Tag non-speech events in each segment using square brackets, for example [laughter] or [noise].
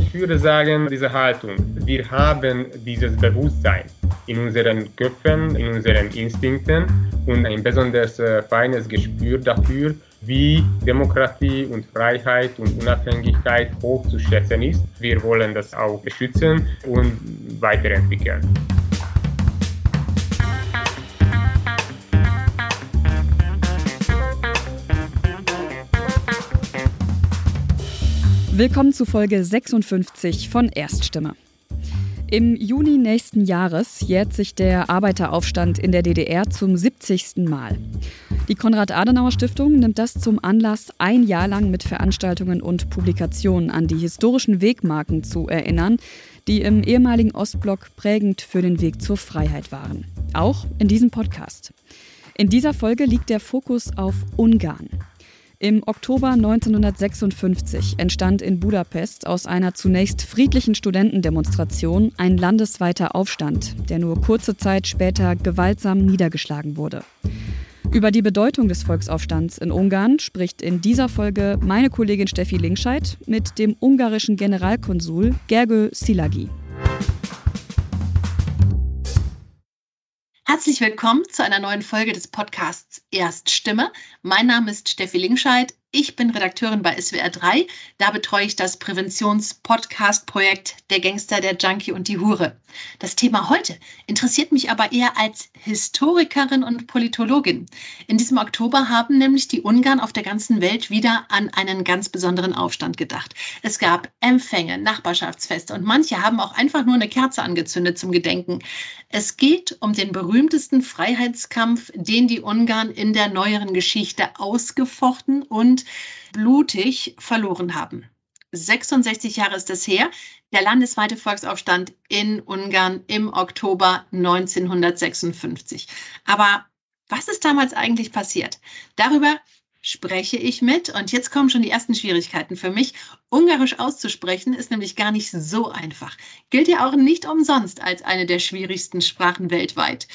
Ich würde sagen, diese Haltung, wir haben dieses Bewusstsein in unseren Köpfen, in unseren Instinkten und ein besonders äh, feines Gespür dafür, wie Demokratie und Freiheit und Unabhängigkeit hoch zu schätzen ist. Wir wollen das auch beschützen und weiterentwickeln. Willkommen zu Folge 56 von Erststimme. Im Juni nächsten Jahres jährt sich der Arbeiteraufstand in der DDR zum 70. Mal. Die Konrad-Adenauer-Stiftung nimmt das zum Anlass, ein Jahr lang mit Veranstaltungen und Publikationen an die historischen Wegmarken zu erinnern, die im ehemaligen Ostblock prägend für den Weg zur Freiheit waren. Auch in diesem Podcast. In dieser Folge liegt der Fokus auf Ungarn. Im Oktober 1956 entstand in Budapest aus einer zunächst friedlichen Studentendemonstration ein landesweiter Aufstand, der nur kurze Zeit später gewaltsam niedergeschlagen wurde. Über die Bedeutung des Volksaufstands in Ungarn spricht in dieser Folge meine Kollegin Steffi Linkscheid mit dem ungarischen Generalkonsul Gergő Szilágyi. Herzlich willkommen zu einer neuen Folge des Podcasts Erststimme. Mein Name ist Steffi Linkscheid. Ich bin Redakteurin bei SWR 3. Da betreue ich das Präventions-Podcast-Projekt Der Gangster, der Junkie und die Hure. Das Thema heute interessiert mich aber eher als Historikerin und Politologin. In diesem Oktober haben nämlich die Ungarn auf der ganzen Welt wieder an einen ganz besonderen Aufstand gedacht. Es gab Empfänge, Nachbarschaftsfeste und manche haben auch einfach nur eine Kerze angezündet zum Gedenken. Es geht um den berühmtesten Freiheitskampf, den die Ungarn in der neueren Geschichte ausgefochten und blutig verloren haben. 66 Jahre ist es her, der landesweite Volksaufstand in Ungarn im Oktober 1956. Aber was ist damals eigentlich passiert? Darüber spreche ich mit und jetzt kommen schon die ersten Schwierigkeiten für mich. Ungarisch auszusprechen ist nämlich gar nicht so einfach. Gilt ja auch nicht umsonst als eine der schwierigsten Sprachen weltweit.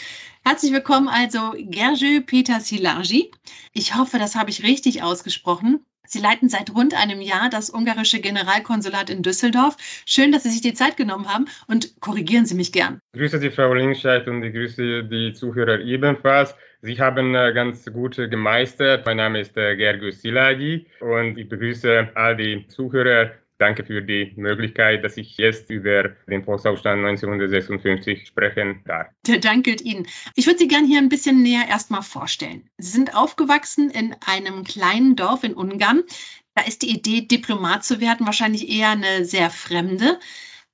Herzlich willkommen also Gerjö Peter Silargi. Ich hoffe, das habe ich richtig ausgesprochen. Sie leiten seit rund einem Jahr das ungarische Generalkonsulat in Düsseldorf. Schön, dass Sie sich die Zeit genommen haben und korrigieren Sie mich gern. Grüße Sie, Frau Linkscheid, und ich grüße die Zuhörer ebenfalls. Sie haben äh, ganz gut gemeistert. Mein Name ist äh, Gergő Szilágyi und ich begrüße all die Zuhörer Danke für die Möglichkeit, dass ich jetzt über den Volksaufstand 1956 sprechen darf. Der Dank gilt Ihnen. Ich würde Sie gerne hier ein bisschen näher erstmal vorstellen. Sie sind aufgewachsen in einem kleinen Dorf in Ungarn. Da ist die Idee, Diplomat zu werden, wahrscheinlich eher eine sehr fremde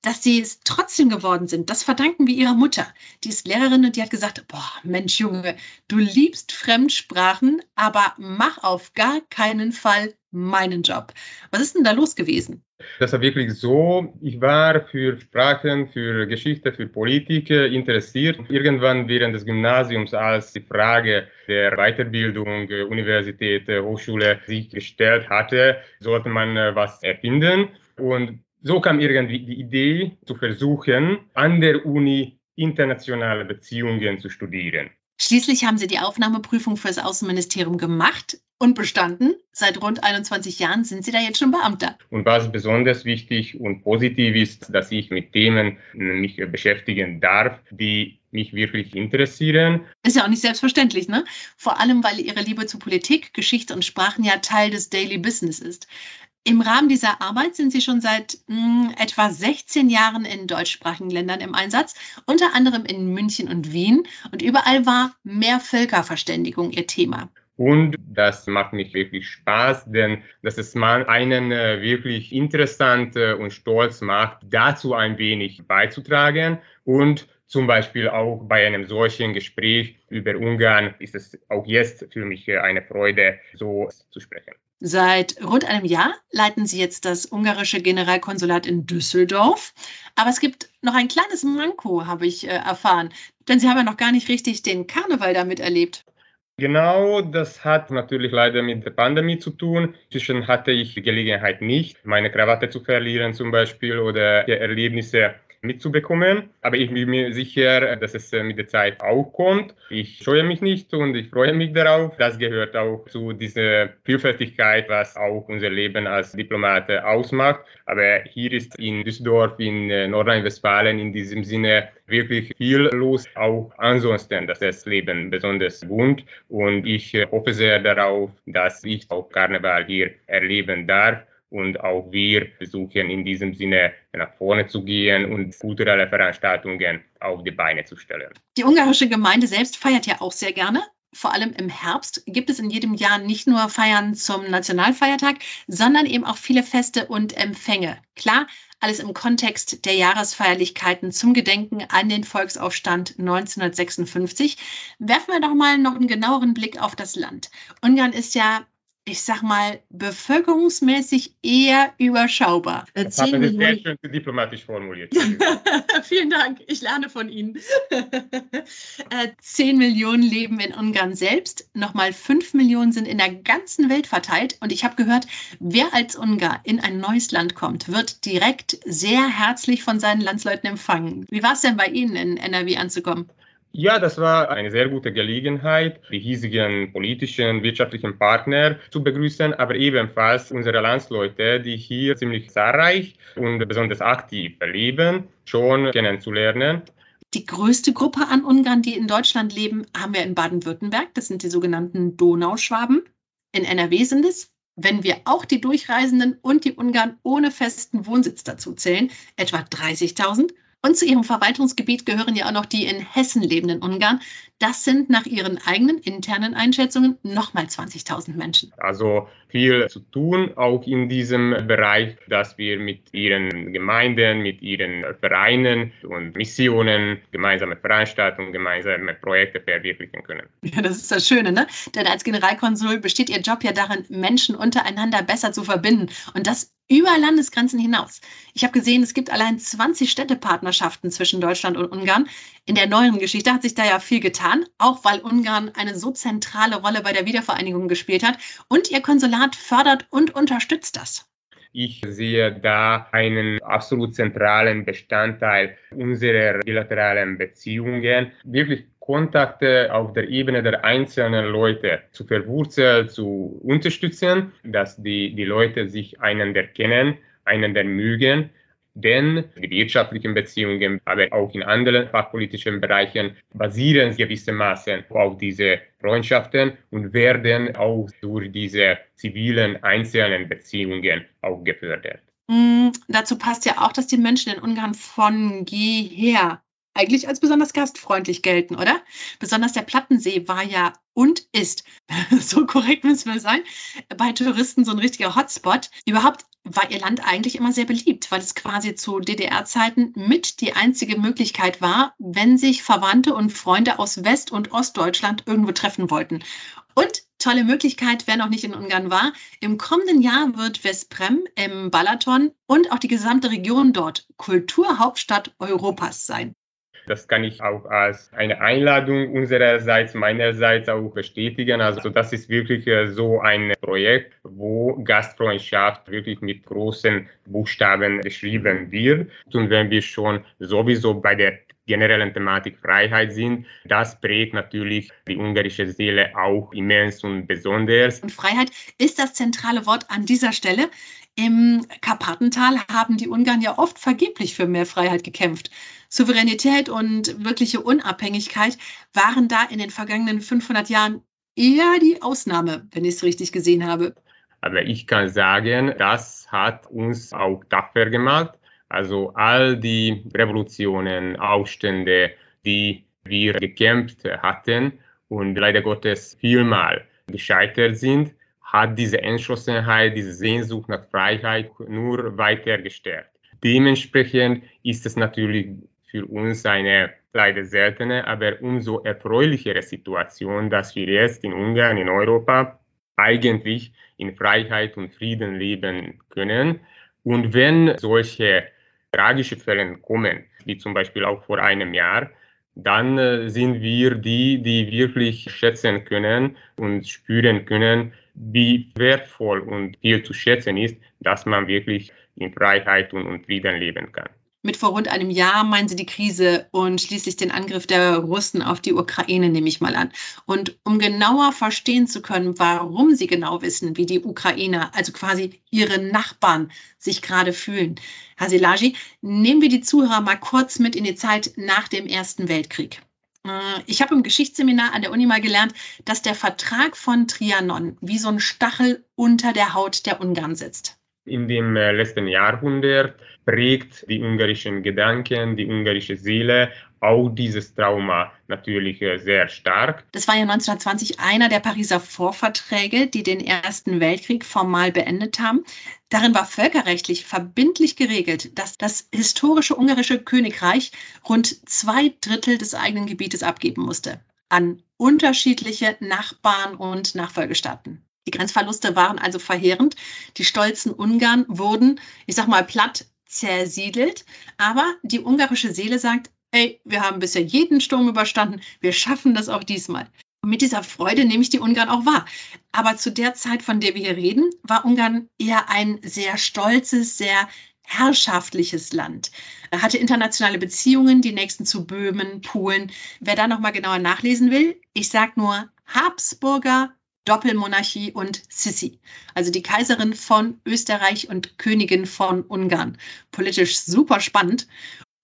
dass sie es trotzdem geworden sind, das verdanken wir ihrer Mutter. Die ist Lehrerin und die hat gesagt, boah, Mensch Junge, du liebst Fremdsprachen, aber mach auf gar keinen Fall meinen Job. Was ist denn da los gewesen? Das war wirklich so. Ich war für Sprachen, für Geschichte, für Politik interessiert. Irgendwann während des Gymnasiums, als die Frage der Weiterbildung, Universität, Hochschule sich gestellt hatte, sollte man was erfinden. Und so kam irgendwie die Idee zu versuchen, an der Uni internationale Beziehungen zu studieren. Schließlich haben Sie die Aufnahmeprüfung für das Außenministerium gemacht und bestanden. Seit rund 21 Jahren sind Sie da jetzt schon Beamter. Und was besonders wichtig und positiv ist, dass ich mit Themen mich beschäftigen darf, die mich wirklich interessieren. Ist ja auch nicht selbstverständlich, ne? Vor allem, weil Ihre Liebe zu Politik, Geschichte und Sprachen ja Teil des Daily Business ist. Im Rahmen dieser Arbeit sind Sie schon seit mh, hm, etwa 16 Jahren in deutschsprachigen Ländern im Einsatz, unter anderem in München und Wien. Und überall war mehr Völkerverständigung Ihr Thema. Und das macht mich wirklich Spaß, denn dass es mal einen äh, wirklich interessant äh, und stolz macht, dazu ein wenig beizutragen und zum Beispiel auch bei einem solchen Gespräch über Ungarn ist es auch jetzt für mich äh, eine Freude, so zu sprechen. Seit rund einem Jahr leiten Sie jetzt das ungarische Generalkonsulat in Düsseldorf. Aber es gibt noch ein kleines Manko, habe ich äh, erfahren. Denn Sie haben ja noch gar nicht richtig den Karneval damit erlebt. Genau, das hat natürlich leider mit der Pandemie zu tun. Inzwischen hatte ich die Gelegenheit nicht, meine Krawatte zu verlieren zum Beispiel oder Erlebnisse mitzubekommen. Aber ich bin mir sicher, dass es mit der Zeit auch kommt. Ich scheue mich nicht und ich freue mich darauf. Das gehört auch zu dieser Vielfältigkeit, was auch unser Leben als Diplomate ausmacht. Aber hier ist in Düsseldorf, in äh, Nordrhein-Westfalen in diesem Sinne wirklich viel los, auch ansonsten, dass das Leben besonders bunt. Und ich äh, hoffe sehr darauf, dass ich auch Karneval hier erleben darf und auch wir versuchen in diesem Sinne nach vorne zu gehen und kulturelle Veranstaltungen auf die Beine zu stellen. Die ungarische Gemeinde selbst feiert ja auch sehr gerne. Vor allem im Herbst gibt es in jedem Jahr nicht nur Feiern zum Nationalfeiertag, sondern eben auch viele Feste und Empfänge. Klar, alles im Kontext der Jahresfeierlichkeiten zum Gedenken an den Volksaufstand 1956. Werfen wir doch mal noch einen genaueren Blick auf das Land. Ungarn ist ja ich sag mal, bevölkerungsmäßig eher überschaubar. Das haben Sie sehr schön diplomatisch formuliert. [laughs] Vielen Dank, ich lerne von Ihnen. [laughs] Äh, zehn Millionen leben in Ungarn selbst, nochmal fünf Millionen sind in der ganzen Welt verteilt. Und ich habe gehört, wer als Ungar in ein neues Land kommt, wird direkt sehr herzlich von seinen Landsleuten empfangen. Wie war es denn bei Ihnen in NRW anzukommen? Ja, das war eine sehr gute Gelegenheit, die hiesigen politischen, wirtschaftlichen Partner zu begrüßen, aber ebenfalls unsere Landsleute, die hier ziemlich zahlreich und besonders aktiv leben, schon kennenzulernen. Die größte Gruppe an Ungarn, die in Deutschland leben, haben wir in Baden-Württemberg. Das sind die sogenannten Donauschwaben. In NRW sind es, wenn wir auch die Durchreisenden und die Ungarn ohne festen Wohnsitz dazu zählen, etwa 30.000. Und zu ihrem Verwaltungsgebiet gehören ja auch noch die in Hessen lebenden Ungarn. Das sind nach ihren eigenen internen Einschätzungen nochmal 20.000 Menschen. Also viel zu tun, auch in diesem Bereich, dass wir mit ihren Gemeinden, mit ihren Vereinen und Missionen gemeinsame Veranstaltungen, gemeinsame Projekte verwirklichen können. Ja, das ist das Schöne, ne? Denn als Generalkonsul besteht Ihr Job ja darin, Menschen untereinander besser zu verbinden. Und das über Landesgrenzen hinaus. Ich habe gesehen, es gibt allein 20 Städtepartnerschaften zwischen Deutschland und Ungarn. In der neueren Geschichte hat sich da ja viel getan, auch weil Ungarn eine so zentrale Rolle bei der Wiedervereinigung gespielt hat. Und ihr Konsulat fördert und unterstützt das. Ich sehe da einen absolut zentralen Bestandteil unserer bilateralen Beziehungen. Wirklich Kontakte auf der Ebene der einzelnen Leute zu verwurzeln, zu unterstützen, dass die, die Leute sich einander kennen, einander mögen. Denn die wirtschaftlichen Beziehungen, aber auch in anderen fachpolitischen Bereichen basieren gewissermaßen auf diese Freundschaften und werden auch durch diese zivilen einzelnen Beziehungen auch gefördert. Mm, dazu passt ja auch, dass die Menschen in Ungarn von jeher eigentlich als besonders gastfreundlich gelten, oder? Besonders der Plattensee war ja und ist, [laughs] so korrekt müssen wir sein, bei Touristen so ein richtiger Hotspot. Überhaupt war ihr Land eigentlich immer sehr beliebt, weil es quasi zu DDR-Zeiten mit die einzige Möglichkeit war, wenn sich Verwandte und Freunde aus West- und Ostdeutschland irgendwo treffen wollten. Und tolle Möglichkeit, wer noch nicht in Ungarn war, im kommenden Jahr wird Vesprem im Balaton und auch die gesamte Region dort Kulturhauptstadt Europas sein. Das kann ich auch als eine Einladung unsererseits, meinerseits auch bestätigen. Also das ist wirklich äh, so ein Projekt, wo Gastfreundschaft wirklich mit großen Buchstaben geschrieben wird. Und wenn wir schon sowieso bei der generellen Thematik Freiheit sind. Das prägt natürlich die ungarische Seele auch immens und besonders. Und Freiheit ist das zentrale Wort an dieser Stelle. Im Karpatental haben die Ungarn ja oft vergeblich für mehr Freiheit gekämpft. Souveränität und wirkliche Unabhängigkeit waren da in den vergangenen 500 Jahren eher die Ausnahme, wenn ich es richtig gesehen habe. Aber ich kann sagen, das hat uns auch tapfer gemacht. Also all die Revolutionen, Aufstände, die wir gekämpft hatten und leider Gottes vielmal gescheitert sind, hat diese Entschlossenheit, diese Sehnsucht nach Freiheit nur weiter gestärkt. Dementsprechend ist es natürlich für uns eine leider seltene, aber umso erfreulichere Situation, dass wir jetzt in Ungarn, in Europa, eigentlich in Freiheit und Frieden leben können. Und wenn solche tragische Fälle kommen, wie zum Beispiel auch vor einem Jahr, dann äh, sind wir die, die wirklich schätzen können und spüren können, wie wertvoll und viel zu schätzen ist, dass man wirklich in Freiheit und, und Frieden leben kann. Mit vor rund einem Jahr meinen sie die Krise und schließlich den Angriff der Russen auf die Ukraine, nehme ich mal an. Und um genauer verstehen zu können, warum sie genau wissen, wie die Ukrainer, also quasi ihre Nachbarn, sich gerade fühlen, Herr Silagi, nehmen wir die Zuhörer mal kurz mit in die Zeit nach dem Ersten Weltkrieg. Äh, ich habe im Geschichtsseminar an der Uni mal gelernt, dass der Vertrag von Trianon wie so ein Stachel unter der Haut der Ungarn sitzt. In dem äh, letzten Jahrhundert prägt die ungarischen Gedanken, die ungarische Seele auch dieses Trauma natürlich äh, sehr stark. Das war ja 1920 einer der Pariser Vorverträge, die den Ersten Weltkrieg formal beendet haben. Darin war völkerrechtlich verbindlich geregelt, dass das historische ungarische Königreich rund zwei Drittel des eigenen Gebietes abgeben musste an unterschiedliche Nachbarn und Nachfolgestaaten. Die Grenzverluste waren also verheerend. Die stolzen Ungarn wurden, ich sag mal, platt zersiedelt. Aber die ungarische Seele sagt, ey, wir haben bisher jeden Sturm überstanden, wir schaffen das auch diesmal. Und mit dieser Freude nehme ich die Ungarn auch wahr. Aber zu der Zeit, von der wir hier reden, war Ungarn eher ein sehr stolzes, sehr herrschaftliches Land. Er hatte internationale Beziehungen, die nächsten zu Böhmen, Polen. Wer da nochmal genauer nachlesen will, ich sage nur Habsburger, Doppelmonarchie und Sissi, also die Kaiserin von Österreich und Königin von Ungarn. Politisch super spannend.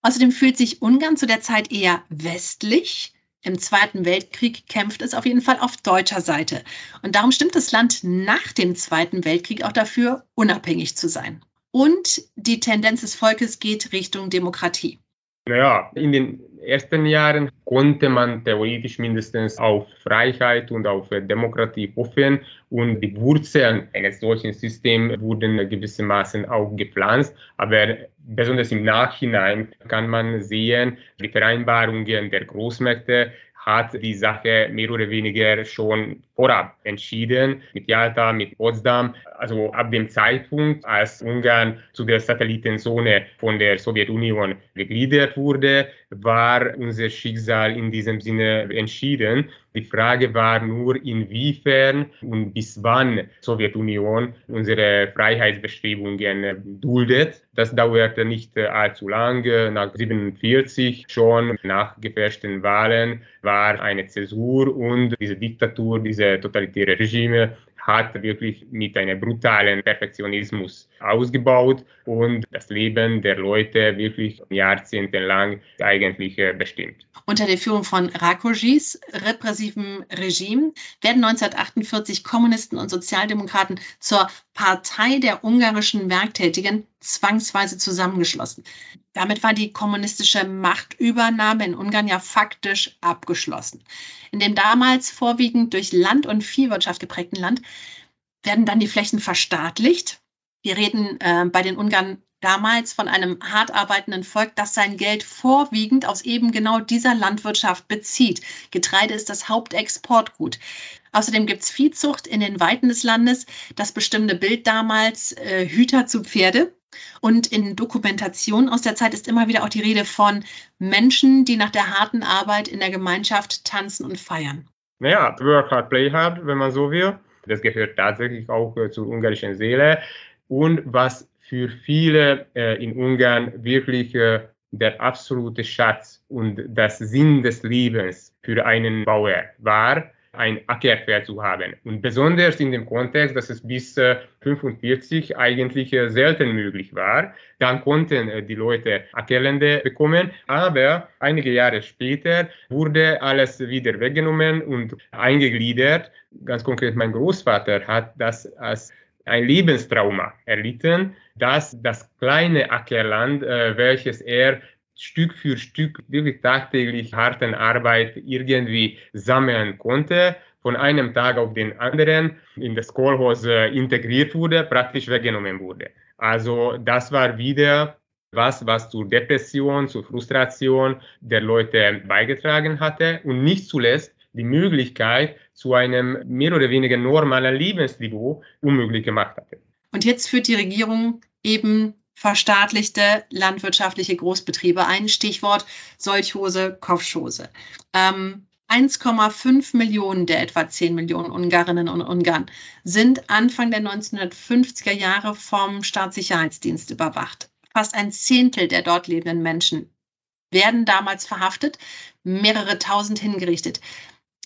Außerdem fühlt sich Ungarn zu der Zeit eher westlich. Im Zweiten Weltkrieg kämpft es auf jeden Fall auf deutscher Seite. Und darum stimmt das Land nach dem Zweiten Weltkrieg auch dafür, unabhängig zu sein. Und die Tendenz des Volkes geht Richtung Demokratie. Naja, in den ersten Jahren konnte man theoretisch mindestens auf Freiheit und auf Demokratie hoffen und die Wurzeln eines solchen Systems wurden gewissermaßen auch gepflanzt. Aber besonders im Nachhinein kann man sehen, die Vereinbarungen der Großmächte hat die Sache mehr oder weniger schon vorab entschieden, mit Jalta, mit Potsdam. Also ab dem Zeitpunkt, als Ungarn zu der Satellitenzone von der Sowjetunion gegliedert wurde, war unser Schicksal in diesem Sinne entschieden. Die Frage war nur, inwiefern und bis wann Sowjetunion unsere Freiheitsbestrebungen duldet. Das dauerte nicht allzu lange. Nach 1947 schon nach gefälschten Wahlen war eine Zäsur und diese Diktatur, diese totalitäre Regime hat wirklich mit einem brutalen Perfektionismus ausgebaut und das Leben der Leute wirklich jahrzehntelang eigentlich äh, bestimmt. Unter der Führung von Rakojis repressivem Regime werden 1948 Kommunisten und Sozialdemokraten zur Partei der ungarischen Werktätigen zwangsweise zusammengeschlossen. Damit war die kommunistische Machtübernahme in Ungarn ja faktisch abgeschlossen. In dem damals vorwiegend durch Land- und Viehwirtschaft geprägten Land werden dann die Flächen verstaatlicht. Wir reden äh, bei den Ungarn damals von einem hart arbeitenden Volk, das sein Geld vorwiegend aus eben genau dieser Landwirtschaft bezieht. Getreide ist das Hauptexportgut. Außerdem gibt es Viehzucht in den Weiten des Landes. Das bestimmte Bild damals äh, Hüter zu Pferde. Und in Dokumentation aus der Zeit ist immer wieder auch die Rede von Menschen, die nach der harten Arbeit in der Gemeinschaft tanzen und feiern. Naja, Work Hard, Play Hard, wenn man so will. Das gehört tatsächlich auch äh, zur ungarischen Seele. Und was für viele äh, in Ungarn wirklich äh, der absolute Schatz und das Sinn des Lebens für einen Bauer war, ein Ackerfeld zu haben. Und besonders in dem Kontext, dass es bis äh, 45 eigentlich äh, selten möglich war. Dann konnten äh, die Leute Ackerlände bekommen, aber einige Jahre später wurde alles wieder weggenommen und eingegliedert. Ganz konkret, mein Großvater hat das als ein Lebenstrauma erlitten, dass das kleine Ackerland, äh, welches er Stück für Stück wirklich tagtäglich harten Arbeit irgendwie sammeln konnte, von einem Tag auf den anderen in das Kohlhaus integriert wurde, praktisch weggenommen wurde. Also das war wieder was, was zur Depression, zur Frustration der Leute beigetragen hatte und nicht zuletzt die Möglichkeit zu einem mehr oder weniger normalen Lebensniveau unmöglich gemacht hatte. Und jetzt führt die Regierung eben verstaatlichte landwirtschaftliche Großbetriebe ein. Stichwort Solchhose, Kopfschose. Ähm, 1,5 Millionen der etwa 10 Millionen Ungarinnen und Ungarn sind Anfang der 1950er Jahre vom Staatssicherheitsdienst überwacht. Fast ein Zehntel der dort lebenden Menschen werden damals verhaftet, mehrere tausend hingerichtet.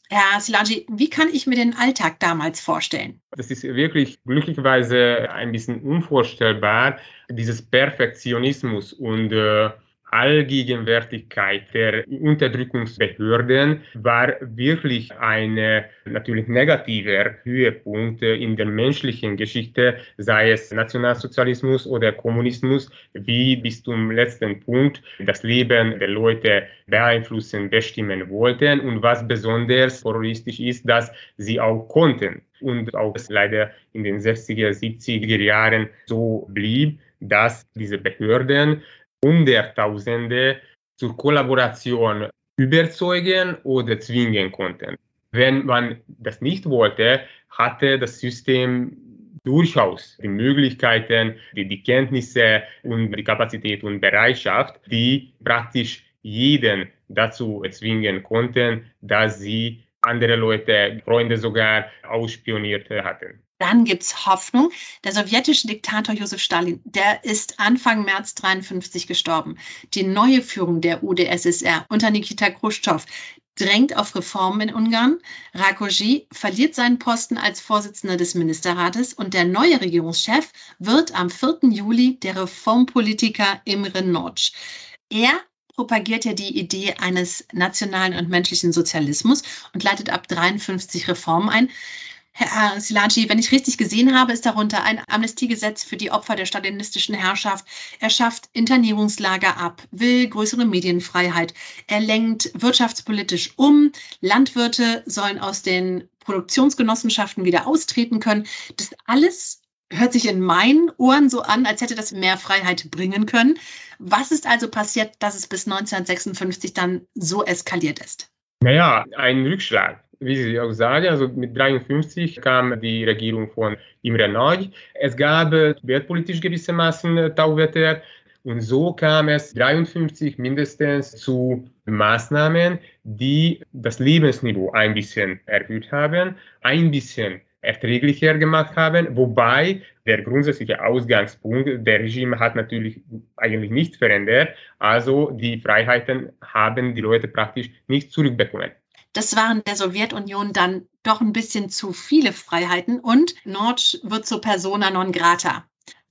Herr Silangi, wie kann ich mir den Alltag damals vorstellen? Das ist wirklich glücklicherweise ein bisschen unvorstellbar, dieses Perfektionismus und äh, Allgegenwärtigkeit der Unterdrückungsbehörden war wirklich ein natürlich negativer Höhepunkt in der menschlichen Geschichte, sei es Nationalsozialismus oder Kommunismus, wie bis zum letzten Punkt das Leben der Leute beeinflussen, bestimmen wollten. Und was besonders terroristisch ist, dass sie auch konnten. Und auch leider in den 60er, 70er Jahren so blieb, dass diese Behörden Hunderttausende zur Kollaboration überzeugen oder zwingen konnten. Wenn man das nicht wollte, hatte das System durchaus die Möglichkeiten, die, die Kenntnisse und die Kapazität und Bereitschaft, die praktisch jeden dazu zwingen konnten, dass sie andere Leute, Freunde sogar ausspioniert hatten. Dann gibt es Hoffnung. Der sowjetische Diktator Josef Stalin, der ist Anfang März 53 gestorben. Die neue Führung der UdSSR unter Nikita Khrushchev drängt auf Reformen in Ungarn. Rakosi verliert seinen Posten als Vorsitzender des Ministerrates und der neue Regierungschef wird am 4. Juli der Reformpolitiker Imre Nagy. Er propagiert ja die Idee eines nationalen und menschlichen Sozialismus und leitet ab 53 Reformen ein. Herr Silanci, wenn ich richtig gesehen habe, ist darunter ein Amnestiegesetz für die Opfer der stalinistischen Herrschaft. Er schafft Internierungslager ab, will größere Medienfreiheit. Er lenkt wirtschaftspolitisch um. Landwirte sollen aus den Produktionsgenossenschaften wieder austreten können. Das alles hört sich in meinen Ohren so an, als hätte das mehr Freiheit bringen können. Was ist also passiert, dass es bis 1956 dann so eskaliert ist? Naja, ein Rückschlag wie Sie auch sagen, also mit 53 kam die Regierung von Imre Nagy. Es gab wertpolitisch gewissermaßen Tauwetter und so kam es 53 mindestens zu Maßnahmen, die das Lebensniveau ein bisschen erhöht haben, ein bisschen erträglicher gemacht haben, wobei der grundsätzliche Ausgangspunkt der Regime hat natürlich eigentlich nicht verändert, also die Freiheiten haben die Leute praktisch nicht zurückbekommen. Das waren der Sowjetunion dann doch ein bisschen zu viele Freiheiten und Nord wird zur persona non grata.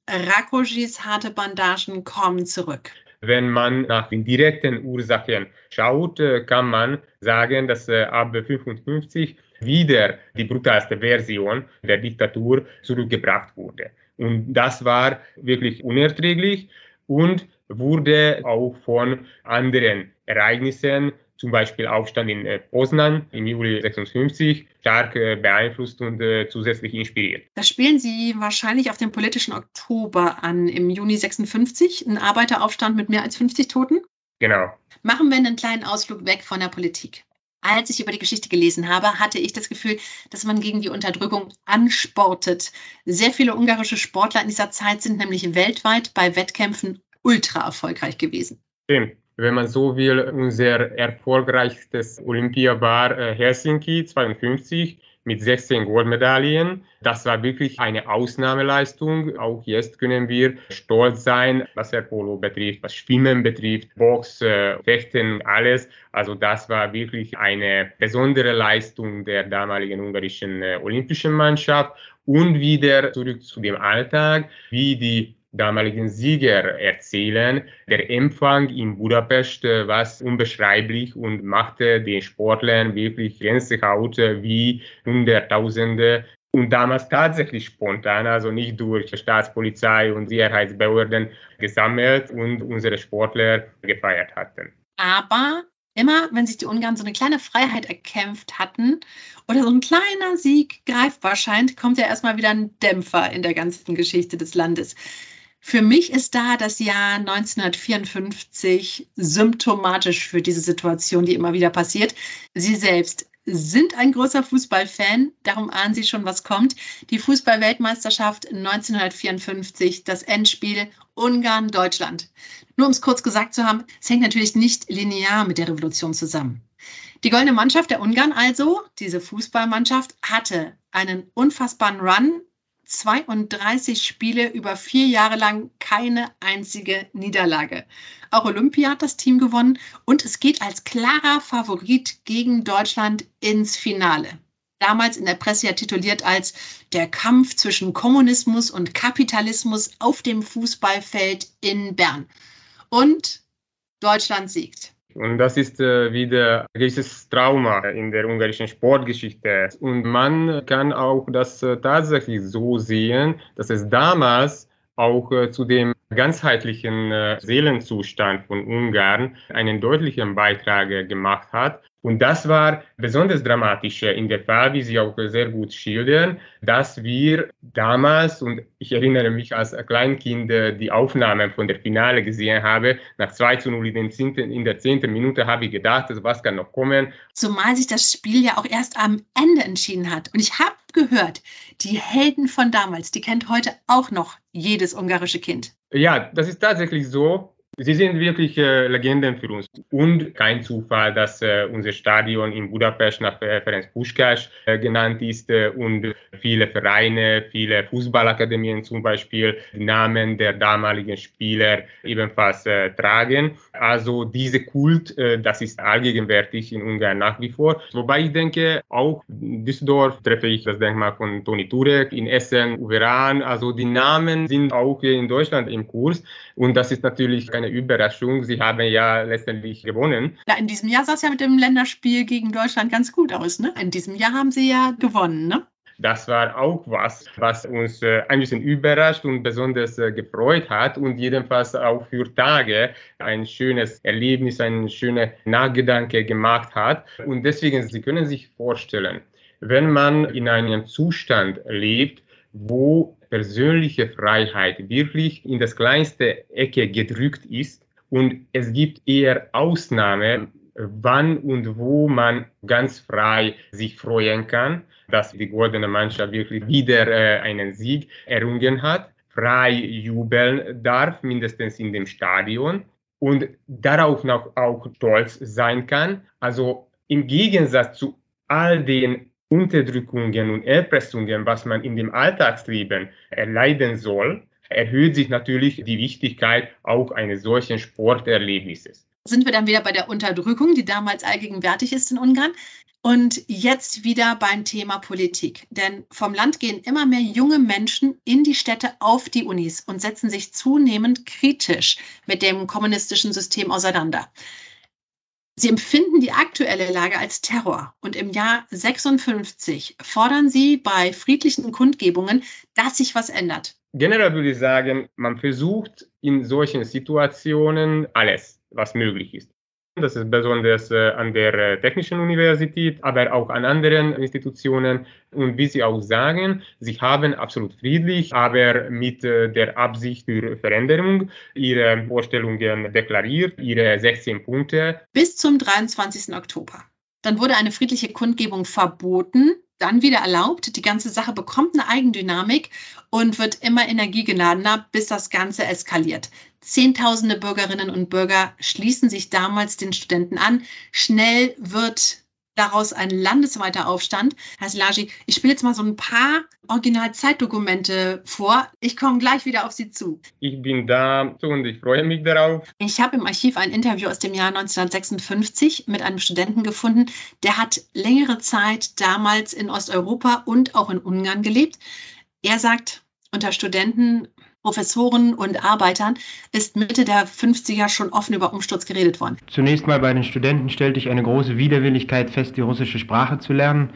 Rakojis harte Bandagen kommen zurück. Wenn man nach den direkten Ursachen schaut, äh, kann man sagen, dass äh, ab 1955 wieder die brutalste Version der Diktatur zurückgebracht wurde. Und das war wirklich unerträglich und wurde auch von anderen Ereignissen zum Beispiel Aufstand in äh, Poznan im Juli 56 stark äh, beeinflusst und äh, zusätzlich inspiriert. Da spielen Sie wahrscheinlich auf den politischen Oktober an, im Juni 56, ein Arbeiteraufstand mit mehr als 50 Toten? Genau. Machen wir einen kleinen Ausflug weg von der Politik. Als ich über die Geschichte gelesen habe, hatte ich das Gefühl, dass man gegen die Unterdrückung ansportet. Sehr viele ungarische Sportler in dieser Zeit sind nämlich weltweit bei Wettkämpfen ultra erfolgreich gewesen. Stimmt wenn man so will, unser erfolgreichstes Olympia war äh, Helsinki 52 mit 16 Goldmedaillen. Das war wirklich eine Ausnahmeleistung. Auch jetzt können wir stolz sein, was Wasserpolo betrifft, was Schwimmen betrifft, Box, äh, Fechten, alles. Also das war wirklich eine besondere Leistung der damaligen ungarischen äh, olympischen Mannschaft. Und wieder zurück zu dem Alltag, wie die damaligen Sieger erzählen. Der Empfang in Budapest war unbeschreiblich und machte den Sportlern wirklich Gänsehaut wie Hunderttausende und damals tatsächlich spontan, also nicht durch Staatspolizei und Sicherheitsbehörden gesammelt und unsere Sportler gefeiert hatten. Aber immer, wenn sich die Ungarn so eine kleine Freiheit erkämpft hatten oder so ein kleiner Sieg greifbar scheint, kommt ja erstmal wieder ein Dämpfer in der ganzen Geschichte des Landes. Für mich ist da das Jahr 1954 symptomatisch für diese Situation, die immer wieder passiert. Sie selbst sind ein großer Fußballfan, darum ahnen Sie schon, was kommt. Die Fußballweltmeisterschaft 1954, das Endspiel Ungarn-Deutschland. Nur um es kurz gesagt zu haben, es hängt natürlich nicht linear mit der Revolution zusammen. Die goldene Mannschaft der Ungarn also, diese Fußballmannschaft, hatte einen unfassbaren Run 32 Spiele über vier Jahre lang keine einzige Niederlage. Auch Olympia hat das Team gewonnen und es geht als klarer Favorit gegen Deutschland ins Finale. Damals in der Presse ja tituliert als der Kampf zwischen Kommunismus und Kapitalismus auf dem Fußballfeld in Bern. Und Deutschland siegt. Und das ist äh, wieder ein gewisses Trauma in der ungarischen Sportgeschichte. Und man kann auch das äh, tatsächlich so sehen, dass es damals auch äh, zu dem ganzheitlichen Seelenzustand von Ungarn einen deutlichen Beitrag gemacht hat. Und das war besonders dramatisch in der Fall, wie Sie auch sehr gut schildern, dass wir damals, und ich erinnere mich als Kleinkind, die Aufnahmen von der Finale gesehen habe, nach 2 zu 0 in, der zehnten Minute habe ich gedacht, also was kann noch kommen. Zumal sich das Spiel ja auch erst am Ende entschieden hat. Und ich habe gehört, die Helden von damals, die kennt heute auch noch jedes ungarische Kind. Ja, das ist tatsächlich so. Sie sind wirklich äh, Legenden für uns. Und kein Zufall, dass äh, unser Stadion in Budapest nach äh, Ferenc Puskás äh, genannt ist äh, und viele Vereine, viele Fußballakademien zum Beispiel Namen der damaligen Spieler ebenfalls äh, tragen. Also diese Kult, das ist allgegenwärtig in Ungarn nach wie vor. Wobei ich denke, auch in Düsseldorf treffe ich das Denkmal von Toni Turek, in Essen, Uveran. Also die Namen sind auch in Deutschland im Kurs. Und das ist natürlich keine Überraschung. Sie haben ja letztendlich gewonnen. Ja, in diesem Jahr sah es ja mit dem Länderspiel gegen Deutschland ganz gut aus. Ne? In diesem Jahr haben Sie ja gewonnen. Ne? Das war auch was, was uns äh, ein bisschen überrascht und besonders äh, gefreut hat und jedenfalls auch für Tage ein schönes Erlebnis, ein schöner Nachgedanke gemacht hat. Und deswegen, Sie können sich vorstellen, wenn man in einem Zustand lebt, wo persönliche Freiheit wirklich in das kleinste Ecke gedrückt ist und es gibt eher Ausnahmen, wann und wo man ganz frei sich freuen kann, dass die goldene Mannschaft wirklich wieder äh, einen Sieg errungen hat, frei jubeln darf, mindestens in dem Stadion und darauf noch auch stolz sein kann. Also im Gegensatz zu all den Unterdrückungen und Erpressungen, was man in dem Alltagsleben erleiden soll, erhöht sich natürlich die Wichtigkeit auch eines solchen Sporterlebnisses. Sind wir dann wieder bei der Unterdrückung, die damals allgegenwärtig ist in Ungarn? Und jetzt wieder beim Thema Politik. Denn vom Land gehen immer mehr junge Menschen in die Städte auf die Unis und setzen sich zunehmend kritisch mit dem kommunistischen System auseinander. Sie empfinden die aktuelle Lage als Terror und im Jahr 56 fordern Sie bei friedlichen Kundgebungen, dass sich was ändert. Generell würde ich sagen, man versucht in solchen Situationen alles, was möglich ist. Das ist besonders äh, an der äh, Technischen Universität, aber auch an anderen Institutionen. Und wie Sie auch sagen, sie haben absolut friedlich, aber mit äh, der Absicht für Veränderung ihre Vorstellungen deklariert, ihre 16 Punkte. Bis zum 23. Oktober. Dann wurde eine friedliche Kundgebung verboten dann wieder erlaubt. Die ganze Sache bekommt eine Eigendynamik und wird immer energiegeladener, bis das Ganze eskaliert. Zehntausende Bürgerinnen und Bürger schließen sich damals den Studenten an. Schnell wird daraus ein landesweiter Aufstand. Herr Silagi, ich spiele jetzt mal so ein paar Originalzeitdokumente vor. Ich komme gleich wieder auf Sie zu. Ich bin da und ich freue mich darauf. Ich habe im Archiv ein Interview aus dem Jahr 1956 mit einem Studenten gefunden, der hat längere Zeit damals in Osteuropa und auch in Ungarn gelebt. Er sagt, unter Studenten Professoren und Arbeitern ist Mitte der 50er schon offen über Umsturz geredet worden. Zunächst mal bei den Studenten stellte ich eine große Widerwilligkeit fest, die russische Sprache zu lernen.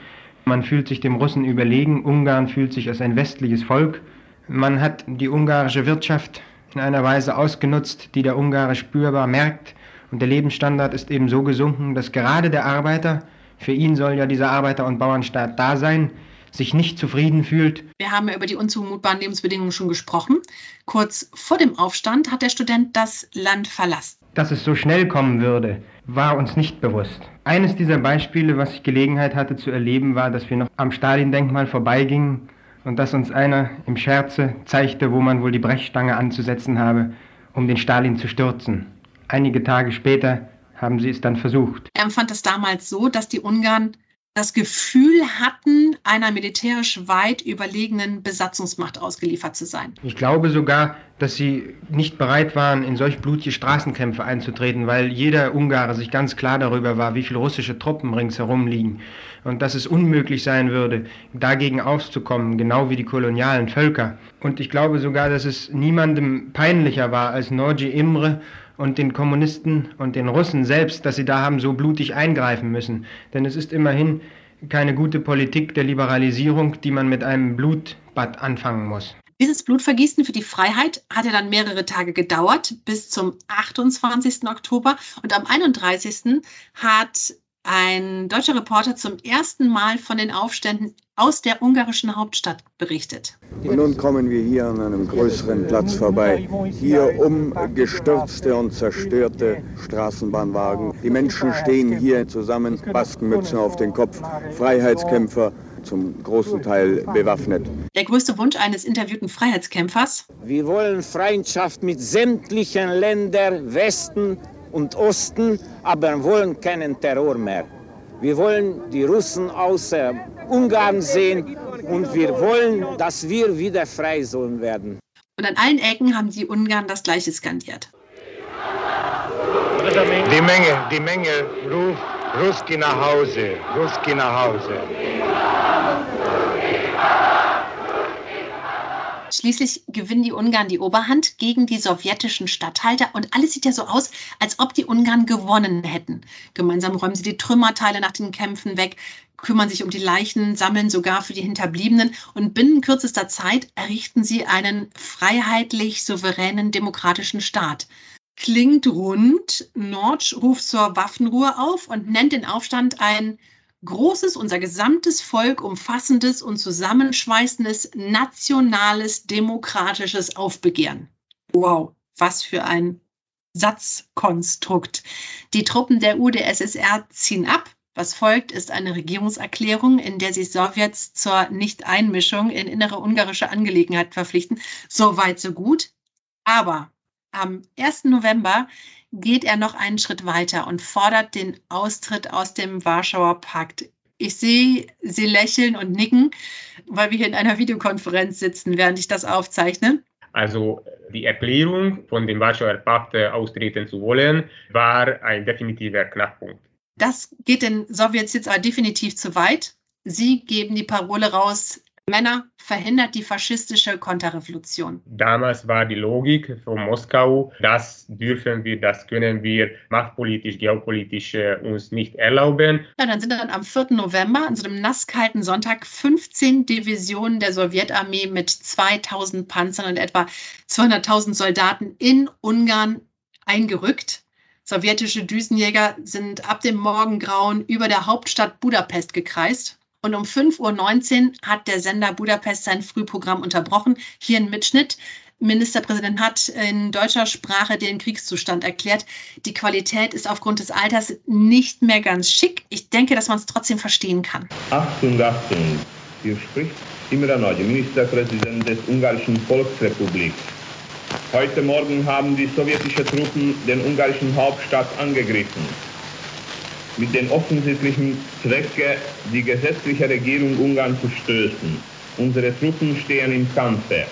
Man fühlt sich dem Russen überlegen. Ungarn fühlt sich als ein westliches Volk. Man hat die ungarische Wirtschaft in einer Weise ausgenutzt, die der Ungarer spürbar merkt. Und der Lebensstandard ist eben so gesunken, dass gerade der Arbeiter, für ihn soll ja dieser Arbeiter- und Bauernstaat da sein, sich nicht zufrieden fühlt. Wir haben ja über die unzumutbaren Lebensbedingungen schon gesprochen. Kurz vor dem Aufstand hat der Student das Land verlassen. Dass es so schnell kommen würde, war uns nicht bewusst. Eines dieser Beispiele, was ich Gelegenheit hatte zu erleben, war, dass wir noch am Stalin-Denkmal vorbeigingen und dass uns einer im Scherze zeigte, wo man wohl die Brechstange anzusetzen habe, um den Stalin zu stürzen. Einige Tage später haben sie es dann versucht. Er empfand es damals so, dass die Ungarn das Gefühl hatten, einer militärisch weit überlegenen Besatzungsmacht ausgeliefert zu sein. Ich glaube sogar, dass sie nicht bereit waren, in solch blutige Straßenkämpfe einzutreten, weil jeder Ungare sich ganz klar darüber war, wie viele russische Truppen ringsherum liegen und dass es unmöglich sein würde, dagegen aufzukommen, genau wie die kolonialen Völker. Und ich glaube sogar, dass es niemandem peinlicher war als Norji Imre und den Kommunisten und den Russen selbst, dass sie da haben so blutig eingreifen müssen. Denn es ist immerhin keine gute Politik der Liberalisierung, die man mit einem Blutbad anfangen muss. Dieses Blutvergießen für die Freiheit hat ja dann mehrere Tage gedauert, bis zum 28. Oktober. Und am 31. hat ein deutscher Reporter zum ersten Mal von den Aufständen aus der ungarischen Hauptstadt berichtet. Und nun kommen wir hier an einem größeren Platz vorbei. Hier umgestürzte und zerstörte Straßenbahnwagen. Die Menschen stehen hier zusammen, Baskenmützen auf den Kopf, Freiheitskämpfer zum großen Teil bewaffnet. Der größte Wunsch eines interviewten Freiheitskämpfers? Wir wollen Freundschaft mit sämtlichen Ländern, Westen, und Osten, aber wollen keinen Terror mehr. Wir wollen die Russen außer Ungarn sehen und wir wollen, dass wir wieder frei sollen werden. Und an allen Ecken haben die Ungarn das gleiche skandiert. Die Menge, die Menge ruft Ruski nach Hause, Ruski nach Hause. Schließlich gewinnen die Ungarn die Oberhand gegen die sowjetischen Statthalter und alles sieht ja so aus, als ob die Ungarn gewonnen hätten. Gemeinsam räumen sie die Trümmerteile nach den Kämpfen weg, kümmern sich um die Leichen, sammeln sogar für die Hinterbliebenen und binnen kürzester Zeit errichten sie einen freiheitlich souveränen demokratischen Staat. Klingt rund. Notch ruft zur Waffenruhe auf und nennt den Aufstand ein großes, unser gesamtes Volk umfassendes und zusammenschweißendes nationales demokratisches Aufbegehren. Wow, was für ein Satzkonstrukt. Die Truppen der UdSSR ziehen ab. Was folgt, ist eine Regierungserklärung, in der sich Sowjets zur Nichteinmischung in innere ungarische Angelegenheiten verpflichten. So weit, so gut. Aber am 1. November geht er noch einen Schritt weiter und fordert den Austritt aus dem Warschauer Pakt. Ich sehe Sie lächeln und nicken, weil wir hier in einer Videokonferenz sitzen, während ich das aufzeichne. Also die Erklärung, von dem Warschauer Pakt austreten zu wollen, war ein definitiver Knackpunkt. Das geht den Sowjets jetzt aber definitiv zu weit. Sie geben die Parole raus, Männer verhindert die faschistische Konterrevolution. Damals war die Logik von Moskau, das dürfen wir, das können wir machtpolitisch, geopolitisch äh, uns nicht erlauben. Ja, dann sind dann am 4. November, an so einem nasskalten Sonntag, 15 Divisionen der Sowjetarmee mit 2000 Panzern und etwa 200.000 Soldaten in Ungarn eingerückt. Sowjetische Düsenjäger sind ab dem Morgengrauen über der Hauptstadt Budapest gekreist. Und um 5.19 Uhr hat der Sender Budapest sein Frühprogramm unterbrochen. Hier ein Mitschnitt. Ministerpräsident hat in deutscher Sprache den Kriegszustand erklärt. Die Qualität ist aufgrund des Alters nicht mehr ganz schick. Ich denke, dass man es trotzdem verstehen kann. Achtung, Achtung. Hier spricht Imre Nagy, Ministerpräsident des Ungarischen Volksrepublik. Heute Morgen haben die sowjetischen Truppen den ungarischen Hauptstadt angegriffen mit dem offensichtlichen Zwecke, die gesetzliche Regierung Ungarn zu stößen. Unsere Truppen stehen im Kampfe.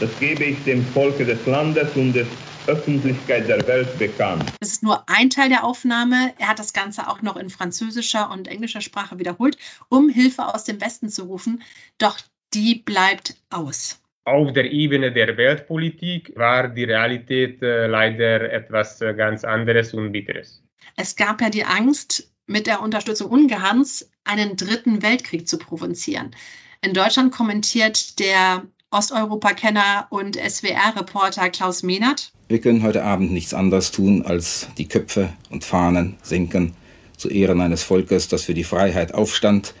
Das gebe ich dem Volke des Landes und der Öffentlichkeit der Welt bekannt. Das ist nur ein Teil der Aufnahme. Er hat das Ganze auch noch in französischer und englischer Sprache wiederholt, um Hilfe aus dem Westen zu rufen. Doch die bleibt aus. Auf der Ebene der Weltpolitik war die Realität äh, leider etwas äh, ganz anderes und bitteres. Es gab ja die Angst, mit der Unterstützung Ungarns einen dritten Weltkrieg zu provozieren. In Deutschland kommentiert der Osteuropa-Kenner und SWR-Reporter Klaus Mehnert. Wir können heute Abend nichts anderes tun, als die Köpfe und Fahnen senken zu Ehren eines Volkes, das für die Freiheit aufstand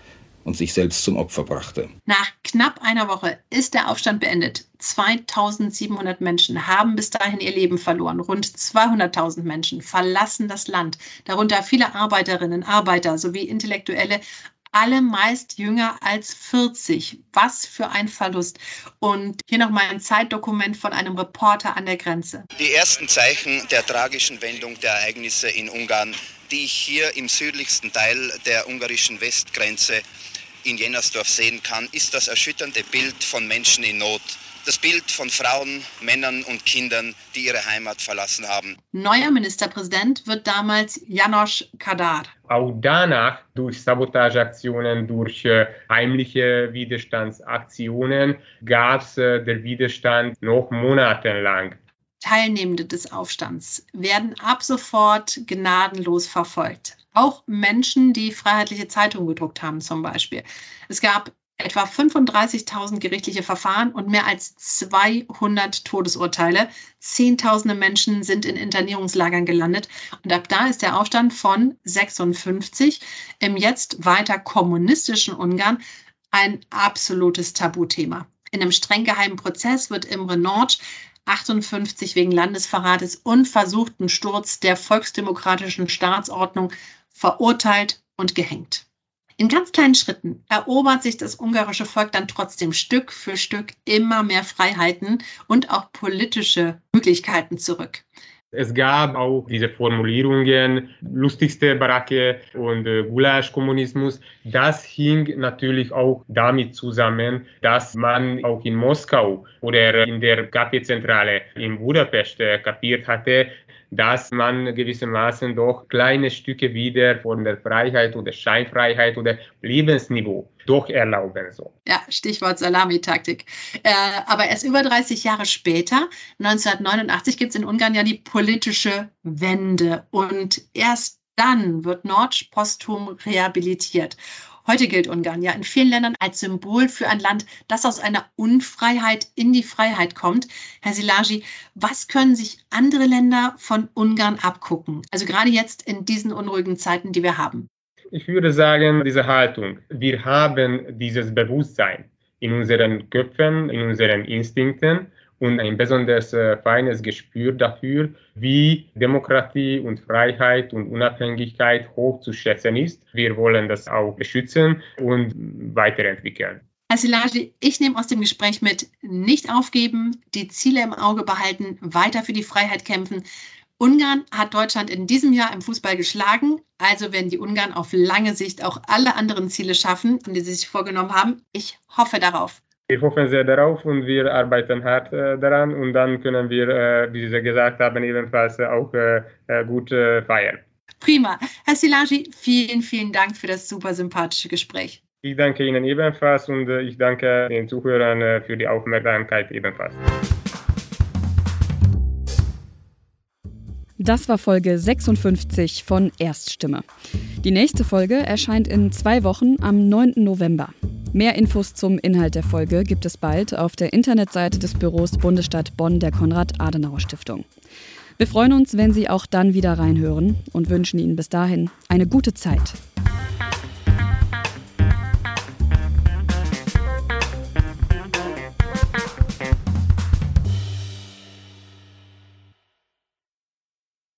und sich selbst zum Opfer brachte. Nach knapp einer Woche ist der Aufstand beendet. 2700 Menschen haben bis dahin ihr Leben verloren. Rund 200.000 Menschen verlassen das Land, darunter viele Arbeiterinnen, Arbeiter sowie Intellektuelle, alle meist jünger als 40. Was für ein Verlust. Und hier nochmal ein Zeitdokument von einem Reporter an der Grenze. Die ersten Zeichen der tragischen Wendung der Ereignisse in Ungarn die ich hier im südlichsten Teil der ungarischen Westgrenze in Jennersdorf sehen kann, ist das erschütternde Bild von Menschen in Not. Das Bild von Frauen, Männern und Kindern, die ihre Heimat verlassen haben. Neuer Ministerpräsident wird damals Janosch Kadar. Auch danach durch Sabotageaktionen, durch äh, heimliche Widerstandsaktionen gab es äh, der Widerstand noch monatelang. Teilnehmende des Aufstands werden ab sofort gnadenlos verfolgt. Auch Menschen, die Freiheitliche Zeitungen gedruckt haben zum Beispiel. Es gab etwa 35.000 gerichtliche Verfahren und mehr als 200 Todesurteile. Zehntausende Menschen sind in Internierungslagern gelandet. Und ab da ist der Aufstand von 56 im jetzt weiter kommunistischen Ungarn ein absolutes Tabuthema. In einem streng geheimen Prozess wird Imre Nord 58 wegen Landesverrates und versuchten Sturz der volksdemokratischen Staatsordnung verurteilt und gehängt. In ganz kleinen Schritten erobert sich das ungarische Volk dann trotzdem Stück für Stück immer mehr Freiheiten und auch politische Möglichkeiten zurück. Es gab auch diese Formulierungen, lustigste Baracke und äh, Gulasch-Kommunismus. Das hing natürlich auch damit zusammen, dass man auch in Moskau oder in der KP-Zentrale in Budapest äh, kapiert hatte, dass man gewissermaßen doch kleine Stücke wieder von der Freiheit oder Scheinfreiheit oder Lebensniveau doch erlauben soll. Ja, Stichwort Salamitaktik. Äh, aber erst über 30 Jahre später, 1989, gibt es in Ungarn ja die politische Wende. Und erst dann wird Nord posthum rehabilitiert. Heute gilt Ungarn ja in vielen Ländern als Symbol für ein Land, das aus einer Unfreiheit in die Freiheit kommt. Herr Silagi, was können sich andere Länder von Ungarn abgucken? Also gerade jetzt in diesen unruhigen Zeiten, die wir haben. Ich würde sagen, diese Haltung. Wir haben dieses Bewusstsein in unseren Köpfen, in unseren Instinkten und ein besonders äh, feines Gespür dafür, wie Demokratie und Freiheit und Unabhängigkeit hoch zu schätzen ist. Wir wollen das auch beschützen und weiterentwickeln. Herr Silagi, ich nehme aus dem Gespräch mit, nicht aufgeben, die Ziele im Auge behalten, weiter für die Freiheit kämpfen. Ungarn hat Deutschland in diesem Jahr im Fußball geschlagen. Also werden die Ungarn auf lange Sicht auch alle anderen Ziele schaffen, die sie sich vorgenommen haben. Ich hoffe darauf. Wir hoffen sehr darauf und wir arbeiten hart äh, daran und dann können wir, äh, wie Sie gesagt haben, ebenfalls äh, auch äh, äh, gut äh, feiern. Prima. Herr Silagi, vielen, vielen Dank für das super sympathische Gespräch. Ich danke Ihnen ebenfalls und ich danke den Zuhörern für die Aufmerksamkeit ebenfalls. Das war Folge 56 von Erststimme. Die nächste Folge erscheint in zwei Wochen am 9. November. Mehr Infos zum Inhalt der Folge gibt es bald auf der Internetseite des Büros Bundesstadt Bonn der Konrad-Adenauer-Stiftung. Wir freuen uns, wenn Sie auch dann wieder reinhören und wünschen Ihnen bis dahin eine gute Zeit.